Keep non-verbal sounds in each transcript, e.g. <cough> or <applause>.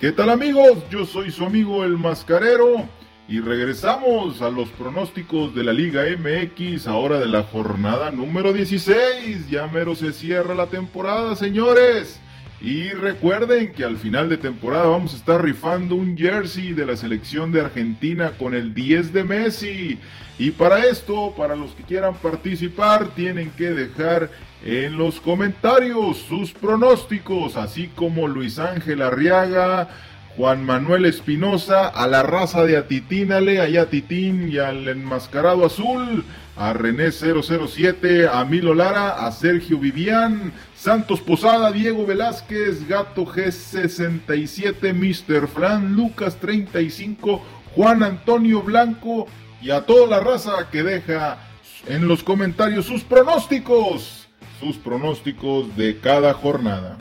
¿Qué tal amigos? Yo soy su amigo el Mascarero y regresamos a los pronósticos de la Liga MX ahora de la jornada número 16. Ya mero se cierra la temporada, señores. Y recuerden que al final de temporada vamos a estar rifando un jersey de la selección de Argentina con el 10 de Messi. Y para esto, para los que quieran participar, tienen que dejar en los comentarios sus pronósticos, así como Luis Ángel Arriaga, Juan Manuel Espinosa, a la raza de Atitínale, allá Titín y al enmascarado azul, a René 007, a Milo Lara, a Sergio Vivian, Santos Posada, Diego Velázquez, Gato G67, Mr. Fran, Lucas 35, Juan Antonio Blanco y a toda la raza que deja en los comentarios sus pronósticos, sus pronósticos de cada jornada.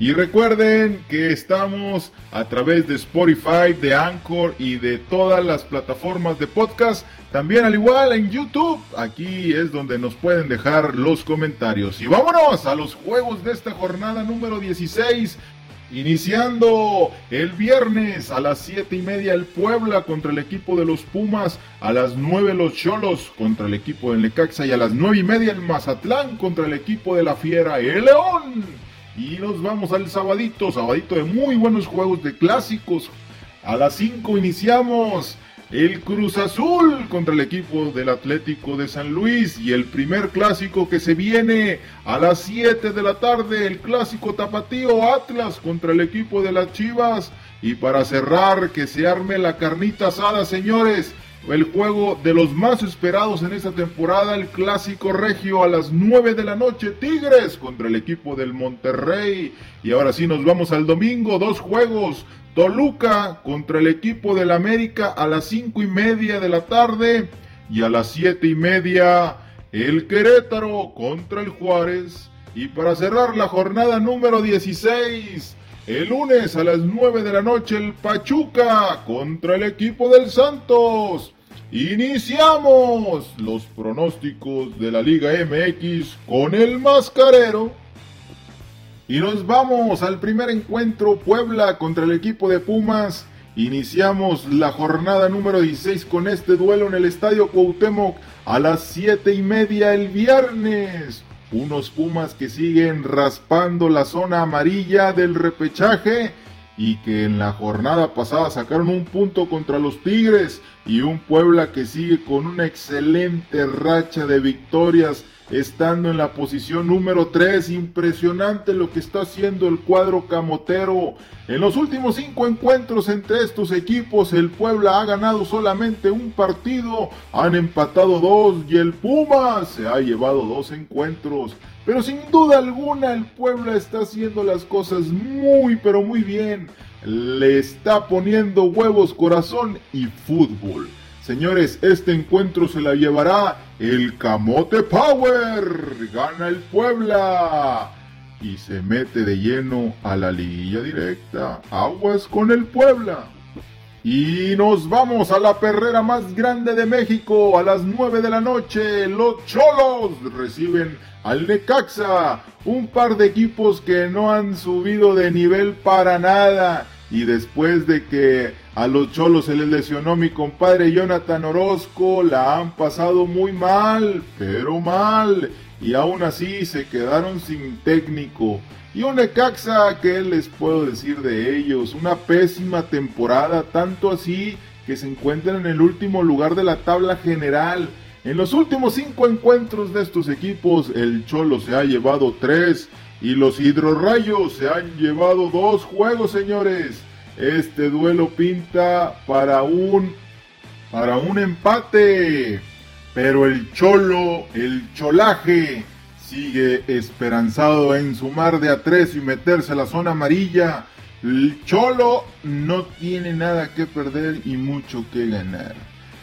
Y recuerden que estamos a través de Spotify, de Anchor y de todas las plataformas de podcast. También al igual en YouTube. Aquí es donde nos pueden dejar los comentarios. Y vámonos a los juegos de esta jornada número 16. Iniciando el viernes a las 7 y media el Puebla contra el equipo de los Pumas, a las 9 los Cholos contra el equipo del Necaxa y a las 9 y media el Mazatlán contra el equipo de la Fiera, el León. Y nos vamos al sabadito, sabadito de muy buenos juegos de clásicos. A las 5 iniciamos el Cruz Azul contra el equipo del Atlético de San Luis y el primer clásico que se viene a las 7 de la tarde, el clásico tapatío Atlas contra el equipo de las Chivas. Y para cerrar, que se arme la carnita asada, señores el juego de los más esperados en esta temporada, el clásico regio a las 9 de la noche, Tigres contra el equipo del Monterrey. Y ahora sí nos vamos al domingo, dos juegos, Toluca contra el equipo del América a las 5 y media de la tarde y a las 7 y media el Querétaro contra el Juárez. Y para cerrar la jornada número 16, el lunes a las 9 de la noche el Pachuca contra el equipo del Santos. Iniciamos los pronósticos de la Liga MX con el mascarero. Y nos vamos al primer encuentro Puebla contra el equipo de Pumas. Iniciamos la jornada número 16 con este duelo en el Estadio Cuauhtémoc a las 7 y media el viernes. Unos Pumas que siguen raspando la zona amarilla del repechaje y que en la jornada pasada sacaron un punto contra los Tigres y un Puebla que sigue con una excelente racha de victorias estando en la posición número 3. Impresionante lo que está haciendo el cuadro camotero. En los últimos cinco encuentros entre estos equipos, el Puebla ha ganado solamente un partido, han empatado dos y el Puma se ha llevado dos encuentros. Pero sin duda alguna el Puebla está haciendo las cosas muy pero muy bien. Le está poniendo huevos, corazón y fútbol. Señores, este encuentro se la llevará el Camote Power. Gana el Puebla. Y se mete de lleno a la liguilla directa. Aguas con el Puebla. Y nos vamos a la perrera más grande de México a las 9 de la noche. Los Cholos reciben al Necaxa. Un par de equipos que no han subido de nivel para nada. Y después de que a los cholos se les lesionó mi compadre Jonathan Orozco, la han pasado muy mal, pero mal. Y aún así se quedaron sin técnico. Y un Necaxa, ¿qué les puedo decir de ellos? Una pésima temporada, tanto así que se encuentran en el último lugar de la tabla general. En los últimos cinco encuentros de estos equipos, el Cholo se ha llevado tres y los Hidrorrayos se han llevado dos juegos, señores. Este duelo pinta para un para un empate. Pero el Cholo, el Cholaje, sigue esperanzado en sumar de a tres y meterse a la zona amarilla. El Cholo no tiene nada que perder y mucho que ganar.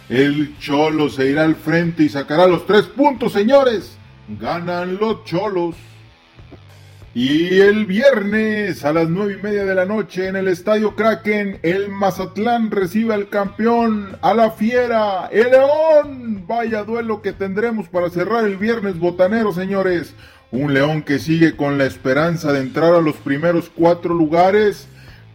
El Cholo se irá al frente y sacará los tres puntos, señores. Ganan los Cholos. Y el viernes a las nueve y media de la noche en el Estadio Kraken, el Mazatlán recibe al campeón, a la fiera, el León. Vaya duelo que tendremos para cerrar el viernes botanero, señores. Un León que sigue con la esperanza de entrar a los primeros cuatro lugares,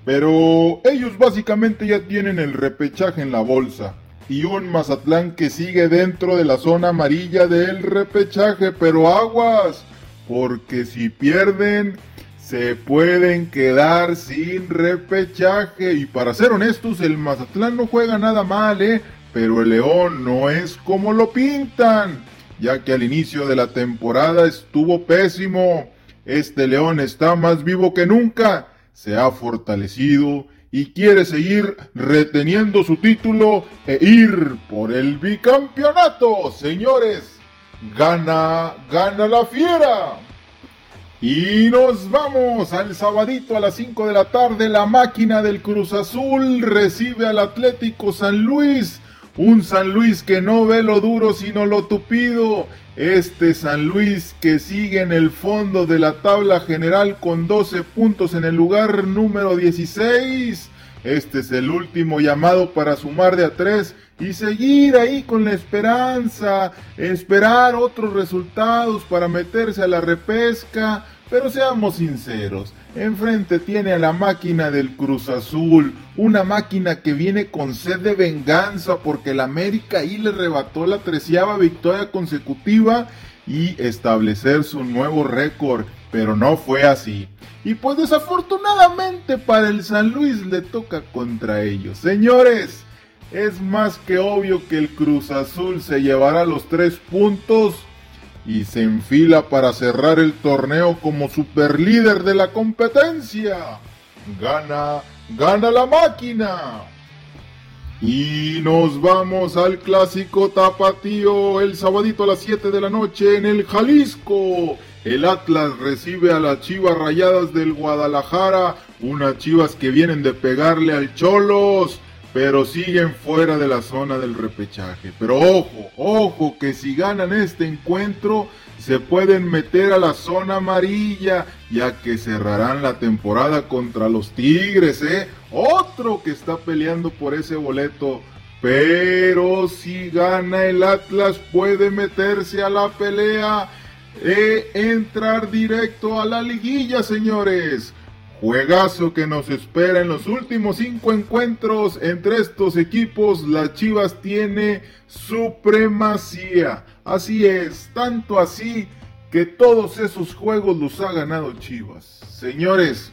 Pero ellos básicamente ya tienen el repechaje en la bolsa. Y un Mazatlán que sigue dentro de la zona amarilla del repechaje. Pero aguas, porque si pierden, se pueden quedar sin repechaje. Y para ser honestos, el Mazatlán no juega nada mal, ¿eh? Pero el León no es como lo pintan, ya que al inicio de la temporada estuvo pésimo. Este León está más vivo que nunca, se ha fortalecido y quiere seguir reteniendo su título e ir por el bicampeonato. Señores, gana, gana la fiera. Y nos vamos al sabadito a las 5 de la tarde. La máquina del Cruz Azul recibe al Atlético San Luis. Un San Luis que no ve lo duro sino lo tupido. Este San Luis que sigue en el fondo de la tabla general con 12 puntos en el lugar número 16. Este es el último llamado para sumar de a 3 y seguir ahí con la esperanza, esperar otros resultados para meterse a la repesca. Pero seamos sinceros, enfrente tiene a la máquina del Cruz Azul, una máquina que viene con sed de venganza porque el América ahí le rebató la treceava victoria consecutiva y establecer su nuevo récord, pero no fue así. Y pues desafortunadamente para el San Luis le toca contra ellos. Señores, es más que obvio que el Cruz Azul se llevará los tres puntos y se enfila para cerrar el torneo como superlíder de la competencia. Gana, gana la máquina. Y nos vamos al clásico tapatío el sabadito a las 7 de la noche en el Jalisco. El Atlas recibe a las Chivas Rayadas del Guadalajara, unas Chivas que vienen de pegarle al Cholos pero siguen fuera de la zona del repechaje. Pero ojo, ojo, que si ganan este encuentro se pueden meter a la zona amarilla, ya que cerrarán la temporada contra los Tigres, ¿eh? Otro que está peleando por ese boleto. Pero si gana el Atlas puede meterse a la pelea e entrar directo a la liguilla, señores. Juegazo que nos espera en los últimos cinco encuentros entre estos equipos. Las Chivas tiene supremacía. Así es, tanto así que todos esos juegos los ha ganado Chivas. Señores,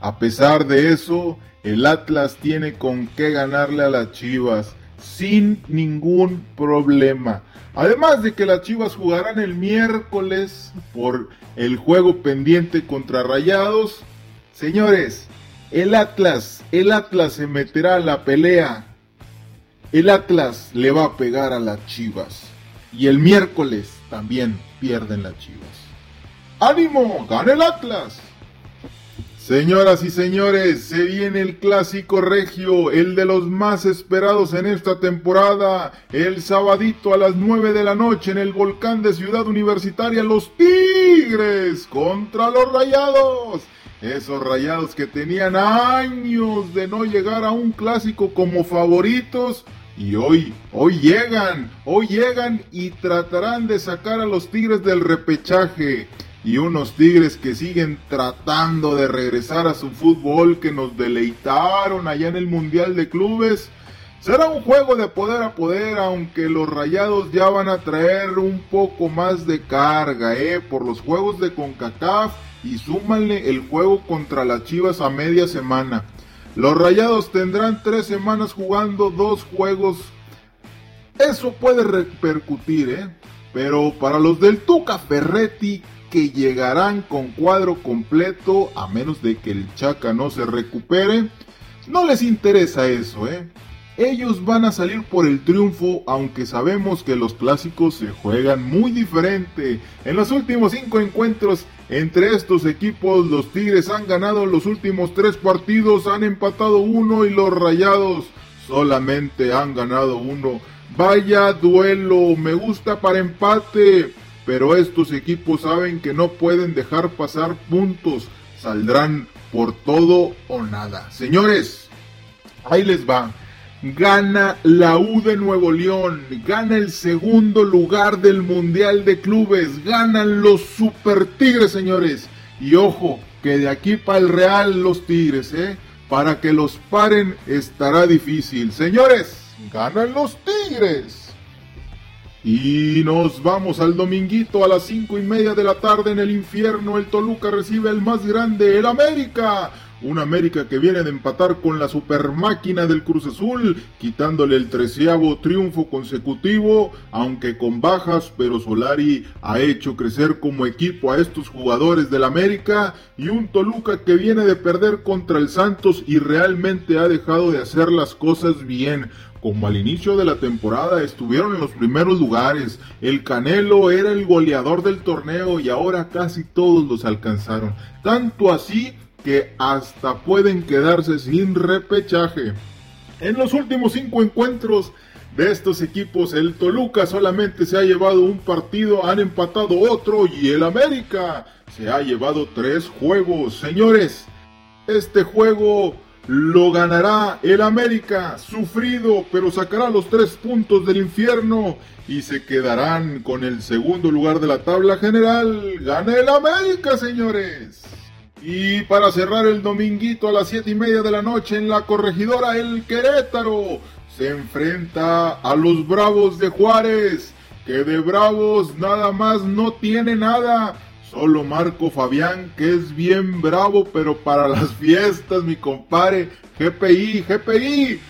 a pesar de eso, el Atlas tiene con qué ganarle a las Chivas sin ningún problema. Además de que las Chivas jugarán el miércoles por el juego pendiente contra Rayados Señores, el Atlas, el Atlas se meterá a la pelea. El Atlas le va a pegar a las Chivas. Y el miércoles también pierden las Chivas. ¡Ánimo! ¡Gana el Atlas! Señoras y señores, se viene el clásico regio, el de los más esperados en esta temporada, el sabadito a las 9 de la noche en el volcán de Ciudad Universitaria, los Tigres contra los Rayados. Esos rayados que tenían años de no llegar a un clásico como favoritos. Y hoy, hoy llegan, hoy llegan y tratarán de sacar a los Tigres del repechaje. Y unos Tigres que siguen tratando de regresar a su fútbol que nos deleitaron allá en el Mundial de Clubes. Será un juego de poder a poder, aunque los rayados ya van a traer un poco más de carga, ¿eh? Por los juegos de CONCACAF y súmanle el juego contra las Chivas a media semana. Los Rayados tendrán tres semanas jugando dos juegos. Eso puede repercutir, ¿eh? Pero para los del Tuca Ferretti, que llegarán con cuadro completo, a menos de que el Chaca no se recupere, no les interesa eso, ¿eh? Ellos van a salir por el triunfo, aunque sabemos que los clásicos se juegan muy diferente. En los últimos cinco encuentros entre estos equipos, los Tigres han ganado los últimos tres partidos, han empatado uno y los Rayados solamente han ganado uno. Vaya duelo, me gusta para empate, pero estos equipos saben que no pueden dejar pasar puntos, saldrán por todo o nada. Señores, ahí les va gana la U de Nuevo León, gana el segundo lugar del Mundial de Clubes, ganan los Super Tigres, señores. Y ojo, que de aquí para el Real los Tigres, ¿eh? para que los paren estará difícil. Señores, ganan los Tigres. Y nos vamos al dominguito a las cinco y media de la tarde en el infierno. El Toluca recibe el más grande, el América. Un América que viene de empatar con la super máquina del Cruz Azul, quitándole el treceavo triunfo consecutivo, aunque con bajas, pero Solari ha hecho crecer como equipo a estos jugadores del América y un Toluca que viene de perder contra el Santos y realmente ha dejado de hacer las cosas bien como al inicio de la temporada estuvieron en los primeros lugares, el Canelo era el goleador del torneo y ahora casi todos los alcanzaron. Tanto así que hasta pueden quedarse sin repechaje. En los últimos cinco encuentros de estos equipos, el Toluca solamente se ha llevado un partido, han empatado otro y el América se ha llevado tres juegos. Señores, este juego lo ganará el América, sufrido, pero sacará los tres puntos del infierno y se quedarán con el segundo lugar de la tabla general. Gana el América, señores. Y para cerrar el dominguito a las siete y media de la noche en la corregidora, el Querétaro se enfrenta a los Bravos de Juárez, que de Bravos nada más no tiene nada Solo Marco Fabián, que es bien bravo, pero para las <laughs> fiestas, mi compadre. GPI, GPI.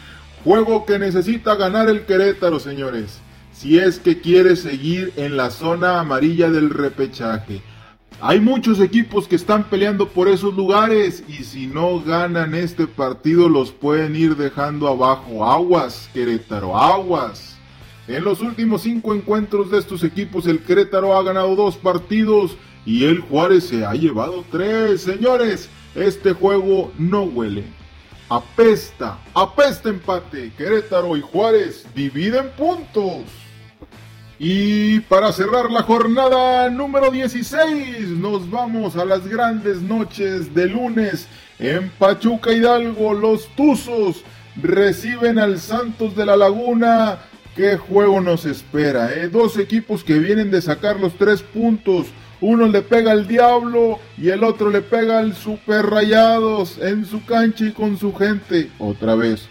Juego que necesita ganar el Querétaro, señores. Si es que quiere seguir en la zona amarilla del repechaje. Hay muchos equipos que están peleando por esos lugares y si no ganan este partido los pueden ir dejando abajo. Aguas, Querétaro, aguas. En los últimos cinco encuentros de estos equipos el Querétaro ha ganado dos partidos y el Juárez se ha llevado tres. Señores, este juego no huele. Apesta, apesta empate. Querétaro y Juárez dividen puntos. Y para cerrar la jornada número 16, nos vamos a las grandes noches de lunes. En Pachuca Hidalgo, los Tuzos reciben al Santos de la Laguna. ¿Qué juego nos espera? Eh? Dos equipos que vienen de sacar los tres puntos uno le pega al diablo y el otro le pega al super rayados en su cancha y con su gente. Otra vez.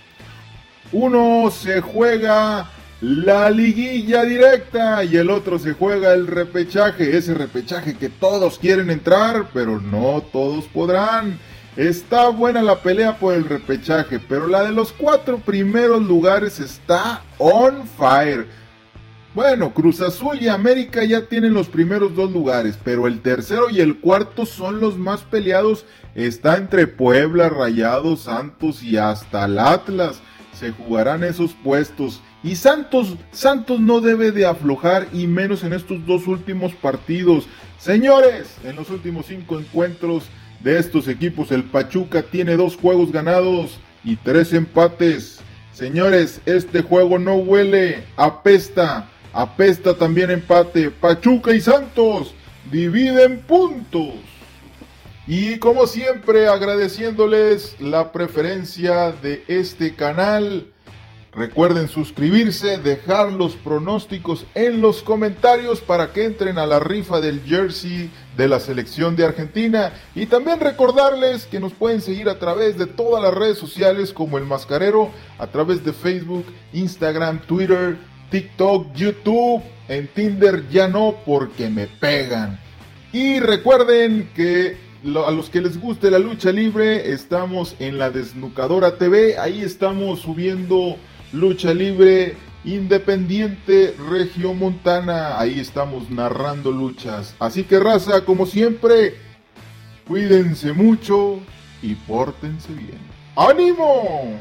Uno se juega la liguilla directa y el otro se juega el repechaje. Ese repechaje que todos quieren entrar, pero no todos podrán. Está buena la pelea por el repechaje, pero la de los cuatro primeros lugares está on fire. Bueno, Cruz Azul y América ya tienen los primeros dos lugares, pero el tercero y el cuarto son los más peleados. Está entre Puebla, Rayados, Santos y hasta el Atlas. Se jugarán esos puestos. Y Santos, Santos no debe de aflojar y menos en estos dos últimos partidos. Señores, en los últimos cinco encuentros de estos equipos, el Pachuca tiene dos juegos ganados y tres empates. Señores, este juego no huele, apesta. Apesta también empate. Pachuca y Santos dividen puntos. Y como siempre agradeciéndoles la preferencia de este canal. Recuerden suscribirse, dejar los pronósticos en los comentarios para que entren a la rifa del jersey de la selección de Argentina. Y también recordarles que nos pueden seguir a través de todas las redes sociales como el mascarero, a través de Facebook, Instagram, Twitter, TikTok, YouTube, en Tinder ya no porque me pegan. Y recuerden que a los que les guste la lucha libre, estamos en la Desnucadora TV, ahí estamos subiendo lucha libre independiente Montana. ahí estamos narrando luchas. Así que raza, como siempre, cuídense mucho y pórtense bien. ¡Ánimo!